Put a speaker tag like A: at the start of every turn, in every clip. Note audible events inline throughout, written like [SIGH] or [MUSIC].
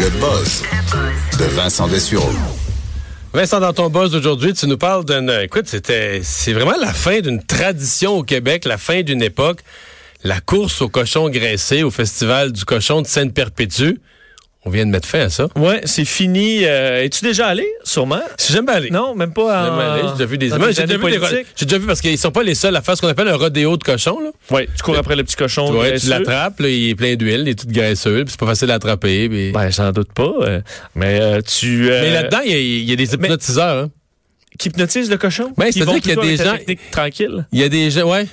A: Le buzz de Vincent Dessureau.
B: Vincent, dans ton buzz d'aujourd'hui, tu nous parles d'une. Écoute, c'était, c'est vraiment la fin d'une tradition au Québec, la fin d'une époque. La course au cochon graissé au Festival du cochon de Sainte-Perpétue. On vient de mettre fin à ça.
C: Ouais, c'est fini. Euh, Es-tu déjà allé, sûrement?
B: Si j'aime aller.
C: Non, même pas
B: J'aime
C: en...
B: aller. J'ai déjà vu des images. J'ai déjà,
C: années
B: vu des-
C: politiques?
B: j'ai déjà vu parce qu'ils sont pas les seuls à faire ce qu'on appelle un rodéo de cochon. Là.
C: Ouais, tu cours après le petit cochon.
B: Ouais, tu l'attrapes, il est plein d'huile, il est tout graisseux, puis c'est pas facile à attraper. puis-
C: Ben, j'en doute pas. euh, mais euh, tu...
B: Mais là-dedans, il y a, il y a des hypnotiseurs. hein.
C: Qui hypnotise le cochon?
B: Ben, c'est-à-dire qu'il y a des gens-
C: tranquille.
B: Il y a des gens, ouais.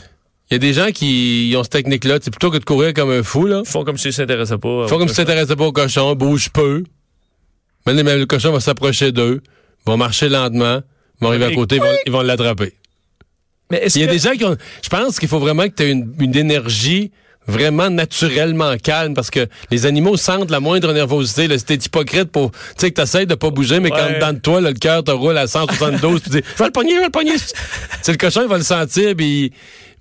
B: Il y a des gens qui ont cette technique-là. C'est plutôt que de courir comme un fou, là.
C: Ils font comme s'ils s'intéressaient pas.
B: Ils font comme si t'intéressais pas au cochon, bouge peu. Maintenant, même le cochon va s'approcher d'eux, vont marcher lentement, vont arriver à côté, ils vont- ils vont l'attraper.
C: Mais est-ce
B: Il y a
C: que...
B: des gens qui ont. Je pense qu'il faut vraiment que tu aies une, une énergie vraiment naturellement calme parce que les animaux sentent la moindre nervosité. Là, si t'es hypocrite pour. Tu sais, que t'essayes de pas bouger, mais quand dans de toi, là, le cœur te roule à 172, tu dis Je vais le pogner, je vais le pogner. C'est le cochon, il va le sentir, puis.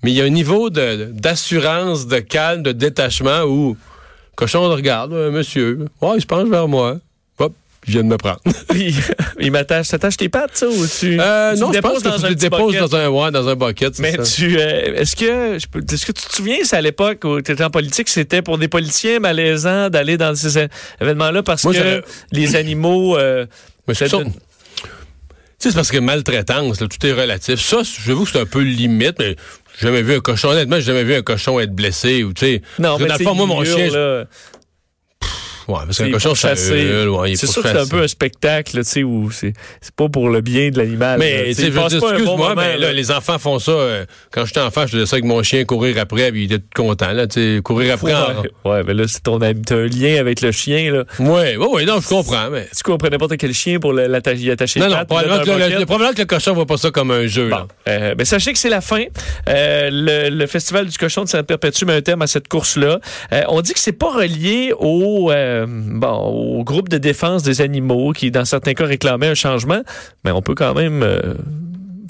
B: Mais il y a un niveau d'assurance, de, calme, de détachement où le cochon le regarde, Euh, monsieur. Ouais, il se penche vers moi. Hop, il vient de me prendre. [LAUGHS]
C: il, m'attache. T'attaches tes pattes, ça, ou tu...
B: Euh,
C: tu
B: non, je pense que
C: dans
B: tu
C: un
B: le
C: petit
B: déposes
C: bucket?
B: dans un, ouais, dans un bucket.
C: Mais
B: ça.
C: tu, euh, est-ce que, je est-ce que tu te souviens, c'est à l'époque où tu étais en politique, c'était pour des politiciens malaisants d'aller dans ces événements-là parce
B: Moi,
C: que les animaux, euh,
B: Mais c'est parce que maltraitance, là, tout est relatif. Ça, j'avoue que c'est un peu limite, mais j'ai jamais vu un cochon. Honnêtement, j'ai jamais vu un cochon être blessé ou, tu sais.
C: non, mais
B: dans le fond, moi, mon chien.
C: là.
B: Ouais, parce qu'un cochon, ça hurle, ouais,
C: C'est sûr que c'est un peu un spectacle, tu sais, où c'est c'est pas pour le bien de l'animal.
B: Mais,
C: Tu sais,
B: excuse-moi, mais là, les enfants font ça. euh, quand j'étais enfant, je faisais ça avec mon chien, courir après, puis il était tout content, là, tu sais, courir après. en- [LAUGHS]
C: Ouais, mais là, c'est ton ami, t'as un lien avec le chien, là.
B: Ouais, ouais, ouais, non, je comprends, mais.
C: Tu après n'importe quel chien pour l'attacher, attacher
B: Non, non,
C: pattes,
B: probablement que, le, le- probablement que le cochon voit pas ça comme un jeu,
C: Bon,
B: là.
C: euh, ben, sachez que c'est la fin. Euh, le, le Festival du cochon de Saint-Perpétue met un terme à cette course-là. On dit que c'est pas relié au, euh, bon, au groupe de défense des animaux qui, dans certains cas, réclamait un changement, mais on peut quand même euh,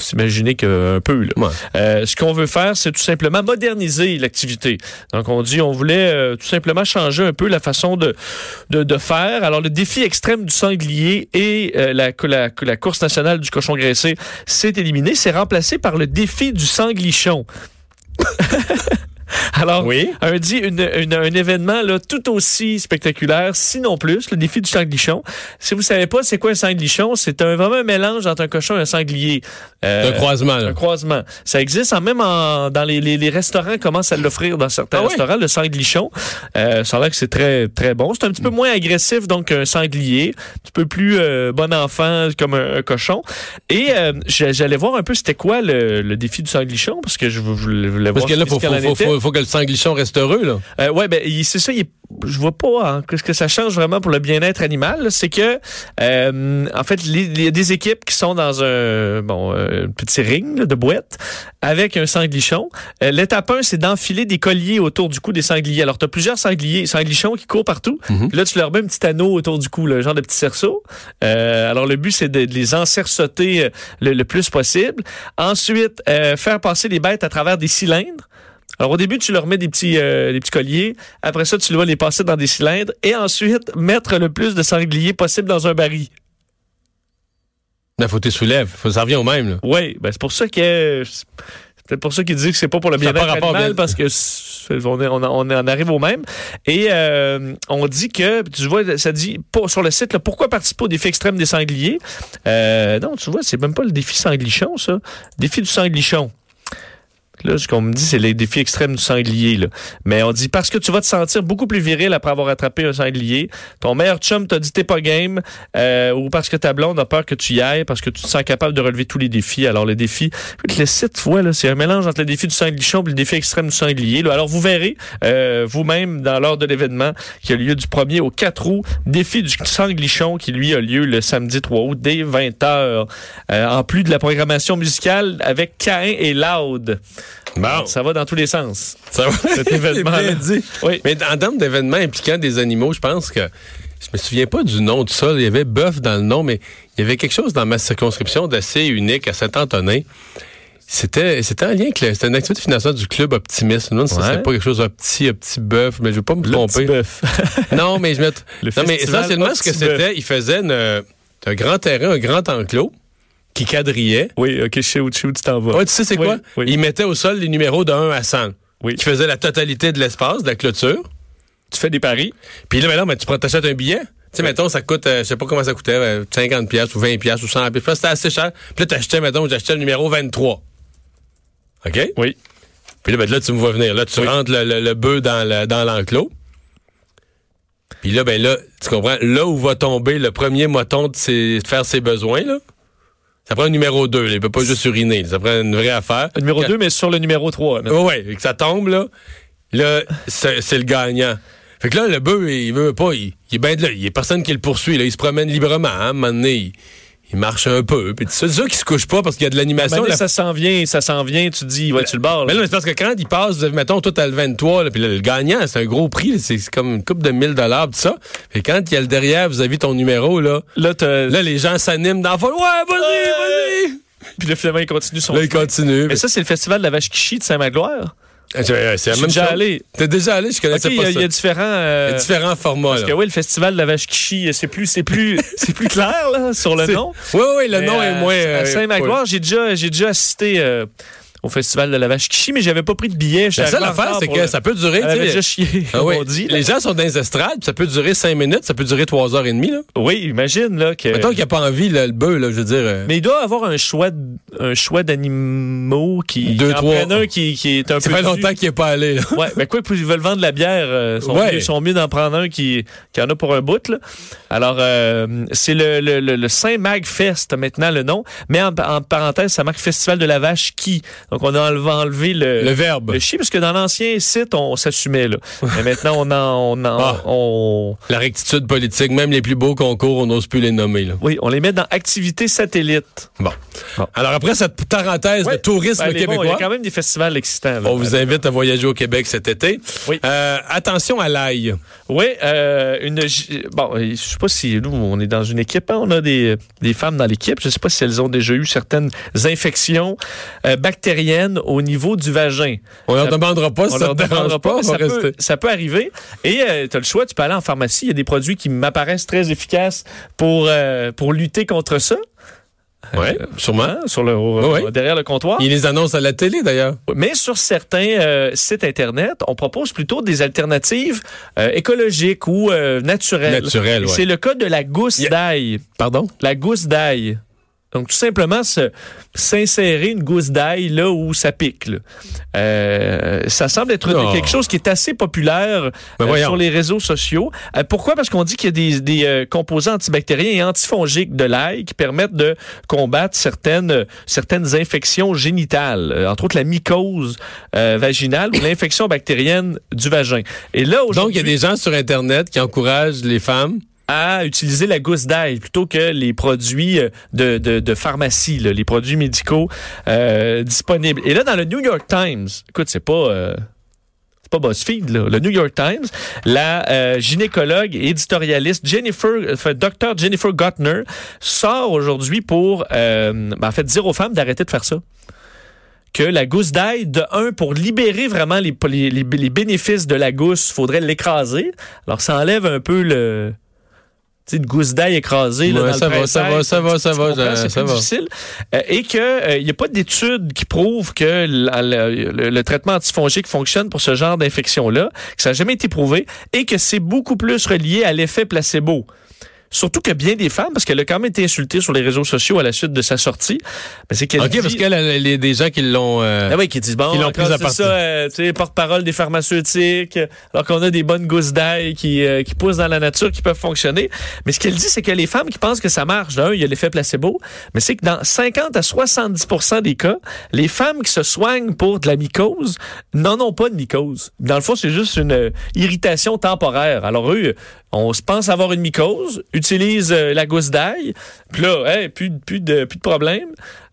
C: s'imaginer qu'un peu. Là.
B: Ouais.
C: Euh, ce qu'on veut faire, c'est tout simplement moderniser l'activité. Donc, on dit, on voulait euh, tout simplement changer un peu la façon de, de, de faire. Alors, le défi extrême du sanglier et euh, la, la, la course nationale du cochon graissé s'est éliminé. C'est remplacé par le défi du sanglichon. [LAUGHS] [LAUGHS] Alors,
B: Oui.
C: un, dit une- une- un événement là, tout aussi spectaculaire, sinon plus, le défi du sanglichon. Si vous savez pas c'est quoi un sanglichon, c'est un, vraiment un mélange entre un cochon et un sanglier. Euh,
B: Un croisement, là.
C: un croisement. Ça existe en même en, dans les, les, les restaurants commencent à l'offrir dans certains
B: Ah oui?
C: restaurants le sanglichon. Euh, ça a l'air que c'est très très bon. C'est un petit peu moins agressif donc qu'un sanglier, un petit peu plus euh, bon enfant comme un, un cochon. Et euh, j'a- j'allais voir un peu c'était quoi le, le défi du sanglichon parce que je voulais, voulais
B: Parce
C: voir
B: que là, faut, faut, faut. Faut, faut que le sanglichon reste heureux, là.
C: Euh, ouais, ben c'est ça. il est- je vois pas hein, ce que ça change vraiment pour le bien-être animal. C'est que, euh, en fait, il y a des équipes qui sont dans un bon euh, petit ring là, de boîte avec un sanglichon. Euh, L'étape 1, c'est d'enfiler des colliers autour du cou des sangliers. Alors, tu as plusieurs sangliers, sanglichons qui courent partout.
B: Mhm.
C: Là, tu leur mets un petit anneau autour du cou, le genre de petit cerceau. Euh, alors, le but, c'est de, de les encerceauter euh, le, le plus possible. Ensuite, faire passer les bêtes à travers des cylindres. Alors au début, tu leur mets des petits, euh, des petits colliers. Après ça, tu vas les passer dans des cylindres. Et ensuite, mettre le plus de sangliers possible dans un baril.
B: Il faut que tu soulèves. Faut, ça revient au même, là.
C: Oui, ben c'est pour ça que... C'est peut-être pour ça qu'ils disent que c'est pas pour le bien-être animal,
B: bien-
C: parce que on, est- on, en- on en arrive au même. Et euh, on dit que, tu vois, ça dit sur le site, là, pourquoi participer au défi extrême des sangliers? Euh, non, tu vois, c'est même pas le défi sanglichon, ça. Défi du sanglichon. Là, ce qu'on me dit, c'est les défis extrêmes du sanglier. Là. Mais on dit parce que tu vas te sentir beaucoup plus viril après avoir attrapé un sanglier. Ton meilleur chum t'a dit t'es pas game, euh, ou parce que ta blonde a peur que tu y ailles, parce que tu te sens capable de relever tous les défis. Alors les défis, le site, ouais, là, c'est un mélange entre le défi du sanglichon et le défi extrême du sanglier. Là. Alors vous verrez euh, vous-même dans l'ordre de l'événement qui a lieu du 1er au 4 août, défi du sanglichon qui lui a lieu le samedi 3 août dès 20h. Euh, en plus de la programmation musicale avec Cain et Loud.
B: Bon.
C: Ça va dans tous les sens.
B: Ça va.
C: Cet événement-là. [LAUGHS]
B: C'est bien dit.
C: Oui.
B: Mais en termes d'événements impliquant des animaux, je pense que je me souviens pas du nom de ça. Il y avait bœuf dans le nom, mais il y avait quelque chose dans ma circonscription d'assez unique à Saint-Antonin. C'était c'était en lien avec le- c'était une activité financière du club optimiste. Je me demande si c'est pas quelque chose un petit un petit bœuf, mais je veux pas me
C: Le
B: tromper.
C: petit bœuf. [LAUGHS]
B: Non, mais je me
C: Le
B: Non, mais essentiellement ce que c'était, il faisait une- un grand terrain, un grand enclos qui quadrillait.
C: oui, ok, je sais où, tu t'en vas.
B: Ouais, tu sais c'est
C: Oui,
B: quoi?
C: oui.
B: Il mettait au sol les numéros de 1 à 100.
C: Oui.
B: Qui faisait la totalité de l'espace, de la clôture.
C: Tu fais des paris.
B: Puis là, maintenant, ben, tu prends, t'achètes un billet. Tu sais, mettons, ça coûte, euh, je sais pas comment ça coûtait, euh, 50 pièces ou 20 pièces ou 100 pièces. C'était assez cher. Puis là, t'achetais, mettons, j'achetais le numéro 23. OK?
C: Oui.
B: Puis là, ben, là, tu me vois venir. Là, tu rentres le, le- le bœuf dans le- dans l'enclos. Puis là, ben là, tu comprends, là où va tomber le premier moton de, ses- de faire ses besoins, là, ça prend un numéro 2. Il peut pas juste uriner. Ça prend une vraie affaire.
C: Le numéro
B: Quand-
C: 2, mais sur le numéro 3.
B: Ouais, ouais, et que ça tombe, là, là, c'est le gagnant. Fait que là, le bœuf, il veut pas, il, il est bien de là. Il y a personne qui le poursuit, là. Il se promène librement, hein. À un moment donné, il, il marche un peu. Puis c'est sûr qu'il se couche pas parce qu'il y a de l'animation. La-
C: ça s'en vient, ça s'en vient, tu dis, ouais, tu le barres. là.
B: Mais là, c'est parce que quand il passe, mettons, toi, t'as le 23, là, puis là, le gagnant, c'est un gros prix, c'est comme une coupe de 1000 dollars, tout ça. Et quand il y a le derrière, vous avez ton numéro, là,
C: Là,
B: là, les gens s'animent dans. Ouais, vas-y, vas-y!
C: puis le finalement, il continue son
B: Là, il continue.
C: Mais ça, c'est le festival de la vache Kishi de Saint-Magloire.
B: Ah, C'est la même
C: déjà
B: chose.
C: allé.
B: T'es déjà allé, je connaissais
C: il y,
B: pas
C: a-
B: ça.
C: il y a différents... euh,
B: Il y a différents formats,
C: Parce
B: là.
C: que oui, le festival de la vache Kishi, c'est plus, c'est plus, [LAUGHS] c'est plus clair là, sur le nom.
B: Oui, oui, le
C: Mais
B: nom est moins.
C: À
B: euh,
C: Saint-Magloire, j'ai déjà, j'ai déjà assisté euh, au festival de la vache Kishi, mais j'avais pas pris de billet.
B: La seule affaire, c'est que ça peut durer.
C: Elle avait
B: tu sais,
C: déjà chié, [LAUGHS]
B: ah
C: comme
B: oui,
C: on dit.
B: Les gens sont dans les estrades, ça peut durer cinq minutes, ça peut durer trois heures et demie. Là.
C: Oui, imagine là que.
B: Mettons qu'il n'y a pas envie, là, le bœuf, là, je veux dire. euh,
C: Mais il doit avoir un choix, un choix d'animaux qui.
B: Deux,
C: qui en
B: trois.
C: un qui, qui est un
B: ça
C: peu.
B: fait
C: dû.
B: longtemps qu'il n'est pas allé. Là. [LAUGHS]
C: Ouais, mais quoi, ils veulent vendre de la bière, euh, sont,
B: Ouais.
C: mieux, sont mieux d'en prendre un qui, qui en a pour un bout. Là. Alors, euh, c'est le, le, le, le Saint Mag Fest maintenant le nom, mais en, en parenthèse, ça marque Festival de la vache qui. Donc, on a enlevé, enlevé le,
B: Le verbe.
C: le chi, parce que dans l'ancien site, on s'assumait. là. Mais maintenant, on en, on, en-
B: Ah.
C: on-
B: La rectitude politique, même les plus beaux concours, on n'ose plus les nommer. Là.
C: oui, on les met dans activité satellite.
B: Bon.
C: Bon.
B: Alors, après cette parenthèse
C: Ouais.
B: de tourisme
C: Ben, bons, il y
B: québécois,
C: a quand même des festivals excitants. là.
B: on vous invite à voyager au Québec cet été.
C: Oui.
B: Euh, attention à l'ail.
C: Oui, euh, une bon, je sais pas si nous on est dans une équipe, hein, on a des, des femmes dans l'équipe, je sais pas si elles ont déjà eu certaines infections euh, bactériennes au niveau du vagin.
B: On leur
C: Ça-
B: demandera pas si ça
C: leur
B: te
C: demandera
B: pas,
C: pas, ça, peut,
B: rester.
C: ça peut arriver. Et tu as le choix, tu peux aller en pharmacie, il y a des produits qui m'apparaissent très efficaces pour euh, pour lutter contre ça.
B: Oui, sûrement.
C: Hein, sur le
B: oui.
C: derrière le comptoir.
B: Ils les annoncent à la télé, d'ailleurs.
C: Mais sur certains euh, sites Internet, on propose plutôt des alternatives euh, écologiques ou euh, naturelles.
B: Naturelles, ouais.
C: C'est le cas de la gousse
B: Yeah.
C: d'ail.
B: Pardon?
C: La gousse d'ail. Donc, tout simplement, s'insérer une gousse d'ail là où ça pique. là. Euh, ça semble être
B: Non.
C: quelque chose qui est assez populaire
B: Ben
C: euh, sur les réseaux sociaux. Euh, pourquoi? Parce qu'on dit qu'il y a des, des, composants antibactériens et antifongiques de l'ail qui permettent de combattre certaines, certaines infections génitales, entre autres la mycose vaginale ou l'infection bactérienne du vagin. Et là,
B: Donc, il y a des gens sur Internet qui encouragent les femmes.
C: À utiliser la gousse d'ail plutôt que les produits euh, de, de, de pharmacie, là, les produits médicaux euh, disponibles. Et là, dans le New York Times, écoute, c'est pas... euh, c'est pas BuzzFeed, là. Le New York Times, la euh, gynécologue et éditorialiste Jennifer, euh, Dr. Jennifer Gottner sort aujourd'hui pour, euh, ben, en fait, dire aux femmes d'arrêter de faire ça que la gousse d'ail, de un, pour libérer vraiment les, les- les bénéfices de la gousse, faudrait l'écraser. Alors, ça enlève un peu le... Une gousse d'ail écrasée. là,
B: Ouais,
C: dans
B: ça
C: le
B: va, ça va, ça va, ça va, ça-
C: C'est difficile. Euh, et qu'il n'y a pas d'études qui prouvent que la- la- le, le traitement antifongique fonctionne pour ce genre d'infection-là, que ça n'a jamais été prouvé, et que c'est beaucoup plus relié à l'effet placebo. Surtout que bien des femmes, parce qu'elle a quand même été insultée sur les réseaux sociaux à la suite de sa sortie, mais c'est qu'elle
B: OK,
C: dit-
B: parce qu'elle, elle, a des gens qui l'ont... euh,
C: ah oui, qui disent bon,
B: Qui l'ont prise à partie.
C: ça, euh, tu sais, porte-parole des pharmaceutiques, alors qu'on a des bonnes gousses d'ail qui, euh, qui poussent dans la nature, qui peuvent fonctionner. Mais ce qu'elle dit, c'est que les femmes qui pensent que ça marche, d'un, il y a l'effet placebo, mais c'est que dans 50 à 70% des cas, les femmes qui se soignent pour de la mycose n'en ont pas de mycose. Dans le fond, c'est juste une euh, irritation temporaire. Alors eux, on se pense avoir une mycose, utilise euh, la gousse d'ail, puis là, hey, plus, plus, de, plus de problème.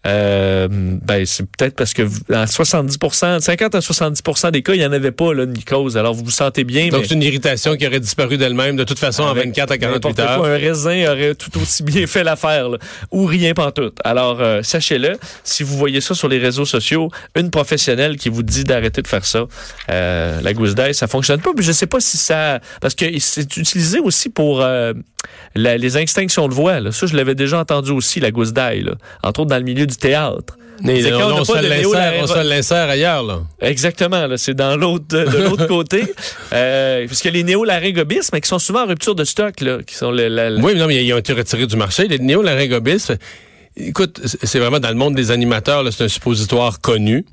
C: Euh, ben, c'est peut-être parce que dans 70 50 à 70% des cas, il n'y en avait pas là, de mycose. Alors, vous vous sentez bien,
B: Donc,
C: mais
B: c'est une irritation qui aurait disparu d'elle-même de toute façon en
C: avec
B: 24 à 48
C: n'importe
B: heures.
C: quoi, un raisin aurait tout aussi bien fait l'affaire, ou rien pantoute. Alors, euh, sachez-le, si vous voyez ça sur les réseaux sociaux, une professionnelle qui vous dit d'arrêter de faire ça, euh, la gousse d'ail, ça fonctionne pas. Puis je sais pas si ça... Parce que c'est utilisé aussi pour euh, la- les extinctions de voix. Là. Ça, je l'avais déjà entendu aussi, la gousse d'ail, entre autres dans le milieu du théâtre.
B: Mais là,
C: quand on
B: on, se l'insère,
C: néo-
B: on se le l'insère ailleurs, là.
C: Exactement, là, c'est dans l'autre de [LAUGHS] l'autre côté. Euh, parce que les néolaryngobismes, mais qui sont souvent en rupture de stock, là, qui sont le, la- la-
B: Oui, mais non, mais ils ont été retirés du marché. Les néolaryngobismes, écoute, c'est vraiment dans le monde des animateurs, c'est un suppositoire connu.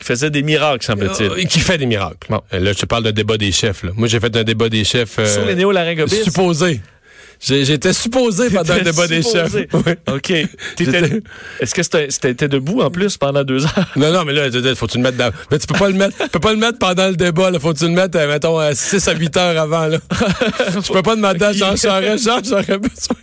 C: qui faisaient des miracles, semble-t-il.
B: Euh, qui fait des miracles.
C: Bon.
B: Euh, Là, je te parle de débat des chefs. là. Moi, j'ai fait un débat des chefs. euh,
C: Sur les néolaryngobismes.
B: supposé. J'étais supposé pendant le débat des chefs. [LAUGHS] Oui.
C: OK. Est-ce que c'était debout en plus pendant deux heures?
B: Non, non, mais là, faut-tu le mettre dans. Mais tu peux pas le mettre. Tu peux pas le mettre pendant le débat, là. Faut-tu le mettre, euh, mettons, à 6 à 8 heures avant, là? [LAUGHS] Je peux pas demander à Jean Charest, Jean, j'aurais besoin.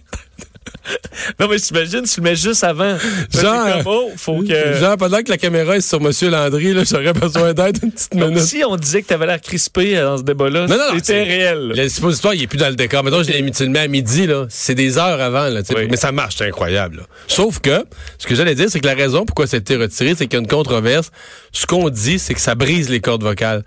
C: Non, mais t'imagines, tu le mets juste avant.
B: Genre,
C: oh, faut que...
B: Genre, pendant que la caméra est sur Monsieur Landry, là, j'aurais besoin d'aide une petite
C: Donc,
B: minute.
C: si on disait que t'avais l'air crispé euh, dans ce débat-là,
B: Non, non, non,
C: c'était réel.
B: Le suppositoire, il est plus dans le décor. Mettons, je l'ai mis, tu le mets à midi, là. C'est des heures avant, là. tu.
C: Oui.
B: Mais ça marche, c'est incroyable, là. Sauf que, ce que j'allais dire, c'est que la raison pourquoi ça a été retiré, c'est qu'il y a une controverse. Ce qu'on dit, c'est que ça brise les cordes vocales.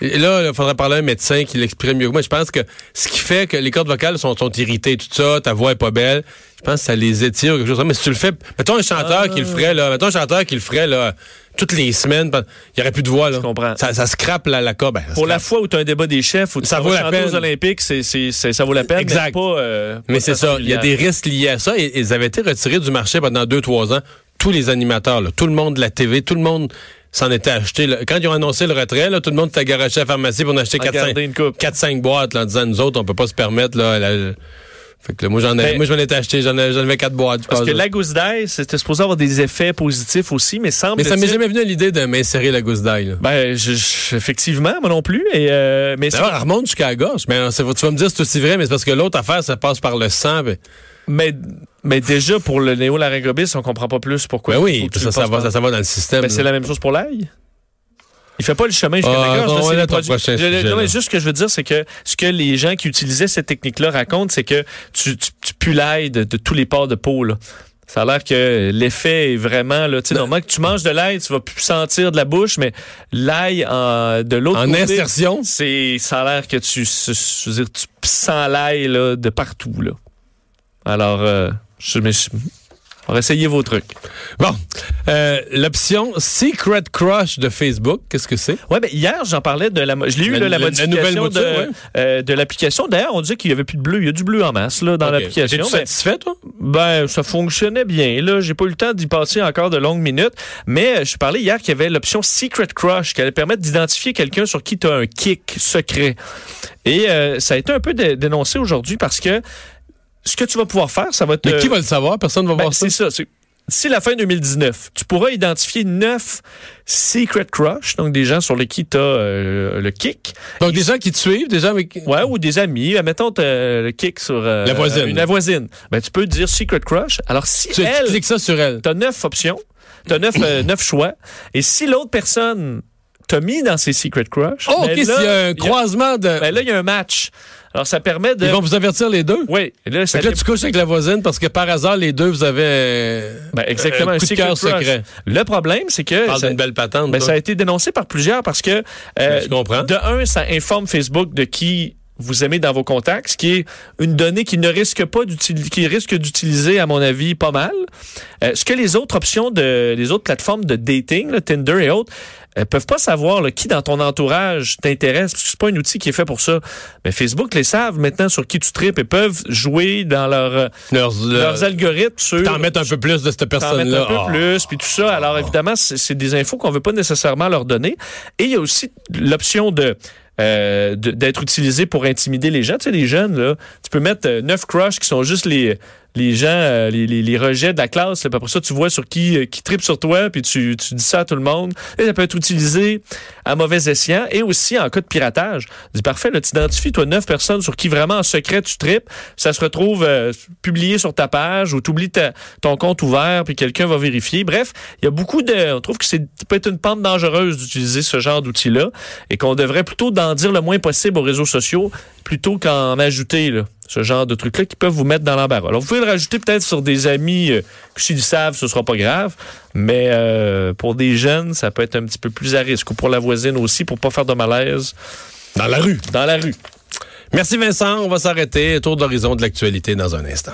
B: Et là, il faudrait parler à un médecin qui l'exprime mieux que moi. Je pense que ce qui fait que les cordes vocales sont, sont irritées, tout ça, ta voix est pas belle, je pense que ça les étire ou quelque chose comme ça. Mais si tu le fais, mettons un chanteur qui le ferait, là, mettons un chanteur qui le ferait, là, toutes les semaines, il y aurait plus de voix, là.
C: Je comprends.
B: Ça, ça scrape la, la corde. Ben,
C: Pour la fois où tu as un débat des chefs, où tu
B: Ça vaut la peine.
C: aux Olympiques, c'est, ça vaut la peine,
B: Exact.
C: mais pas... euh,
B: Mais
C: de
B: c'est ça. Il y a des risques liés à ça. Et ils avaient été retirés du marché pendant deux, trois ans. Tous les animateurs, là, tout le monde de la TV, tout le monde s'en était acheté. là. Quand ils ont annoncé le retrait, là, tout le monde était garoché à la pharmacie pour en acheter
C: En garder
B: 4-5
C: une coupe.
B: 4-5 boîtes là, en disant nous autres, on peut pas se permettre. Là, la- Fait que là, moi, j'en ai-
C: Mais-
B: moi, je m'en étais acheté. J'en avais, 4 boîtes. je
C: Parce
B: pense,
C: que
B: là.
C: la gousse d'ail, c'était supposé avoir des effets positifs aussi, mais semble
B: Mais ça m'est jamais venu à l'idée de m'insérer la gousse d'ail.
C: Ben, je- je- effectivement, moi non plus. Et, euh, mais,
B: elle remonte jusqu'à la gorge. Mais tu vas me dire c'est aussi vrai, mais c'est parce que l'autre affaire, ça passe par le sang. Ben,
C: mais, mais déjà, pour le néolaryngobis, on comprend pas plus pourquoi.
B: ben oui, ça, ça va, ça, ça va dans le système.
C: Ben, c'est
B: là.
C: la même chose pour l'ail. Il fait pas le chemin jusqu'à
B: Ah,
C: la gorge.
B: on
C: là,
B: va
C: c'est les
B: aller à ton
C: produits-
B: prochain
C: Je-
B: sujet,
C: non,
B: là.
C: juste ce que je veux dire, c'est que ce que les gens qui utilisaient cette technique-là racontent, c'est que tu, tu, tu pues l'ail de, de tous les pores de peau. Là. Ça a l'air que l'effet est vraiment là. Tu normalement que tu manges de l'ail, tu vas plus sentir de la bouche, mais l'ail de l'autre
B: En
C: côté,
B: insertion?
C: c'est ça a l'air que tu, je veux dire, tu sens l'ail là, de partout là. Alors, euh, je essayer vos trucs.
B: Bon, euh, l'option Secret Crush de Facebook, qu'est-ce que c'est?
C: Ouais, ben hier, j'en parlais de la. Je l'ai eu,
B: La-
C: là, la,
B: la- la
C: modification de,
B: ouais.
C: euh, de l'application. D'ailleurs, on disait qu'il y avait plus de bleu. Il y a du bleu en masse là, dans l'application.
B: Es-tu
C: Ben,
B: satisfait, toi?
C: ben, ça fonctionnait bien. Là, j'ai pas eu le temps d'y passer encore de longues minutes. Mais je parlais hier qu'il y avait l'option Secret Crush qui allait permettre d'identifier quelqu'un sur qui tu as un kick secret. Et euh, ça a été un peu dé- dénoncé aujourd'hui parce que ce que tu vas pouvoir faire, ça va te.
B: Mais qui va le savoir? Personne ne va
C: Ben,
B: voir ça.
C: c'est ça. c'est- D'ici la fin 2019, tu pourras identifier neuf secret crush, donc des gens sur lesquels tu as le kick.
B: Donc, des gens qui te suivent, des gens avec...
C: Ouais, ou des amis. Euh, Mettons t'as le kick sur euh,
B: La voisine.
C: Une la voisine. Ben, tu peux dire secret crush. Alors, si
B: Tu, tu
C: elle,
B: cliques ça sur elle.
C: tu as neuf options, tu as neuf, euh, [COUGHS] neuf choix, et si l'autre personne t'a mis dans ses secret crush,
B: Oh, OK,
C: ben
B: s'il
C: là,
B: y a un croisement de...
C: ben là, il y a un match. Alors, ça permet de...
B: Ils vont vous avertir les deux?
C: Oui, et là, ça
B: Fait que là, tu couches avec la voisine parce que par hasard, les deux, vous avez euh,
C: Ben, exactement,
B: un
C: un
B: coup de
C: secret
B: cœur secret.
C: Le problème, c'est que...
B: Parle
C: ça-
B: d'une belle patente.
C: Ben, ça a été dénoncé par plusieurs parce que, euh,
B: Ben, je comprends.
C: de un, ça informe Facebook de qui vous aimez dans vos contacts, ce qui est une donnée qui ne risque pas d'utiliser, qui risque d'utiliser, à mon avis, pas mal. Euh, ce que les autres options de, les autres plateformes de dating, là, Tinder et autres, euh, peuvent pas savoir là, qui dans ton entourage t'intéresse, parce que c'est pas un outil qui est fait pour ça. Mais Facebook les savent maintenant sur qui tu tripes et peuvent jouer dans leur, euh,
B: Leurs,
C: algorithmes sur
B: T'en mettre un peu plus de cette personne-là.
C: un peu
B: Ah.
C: plus, puis tout ça. Alors évidemment, c'est c'est des infos qu'on veut pas nécessairement leur donner. Et il y a aussi l'option de euh, d'être utilisé pour intimider les gens. Tu sais, les jeunes, là, tu peux mettre euh, neuf crushs qui sont juste les les gens, euh, les, les, les rejets de la classe. Là, après ça, tu vois sur qui euh, qui tripe sur toi, puis tu, tu dis ça à tout le monde. Et ça peut être utilisé à mauvais escient et aussi en cas de piratage. Dis parfait, là, tu identifies toi neuf personnes sur qui vraiment en secret tu tripes. Ça se retrouve euh, publié sur ta page ou tu oublies ton compte ouvert puis quelqu'un va vérifier. Bref, il y a beaucoup de. On trouve que c'est ça peut être une pente dangereuse d'utiliser ce genre d'outils-là et qu'on devrait plutôt d'en dire le moins possible aux réseaux sociaux plutôt qu'en ajouter là, ce genre de trucs-là qui peuvent vous mettre dans l'embarras. Alors, vous pouvez le rajouter peut-être sur des amis euh, que s'ils le savent, ce sera pas grave, mais euh, pour des jeunes, ça peut être un petit peu plus à risque ou pour la voisine aussi, pour pas faire de malaise
B: Dans la rue.
C: dans la rue.
B: Merci Vincent. On va s'arrêter. Tour d'horizon de l'actualité dans un instant.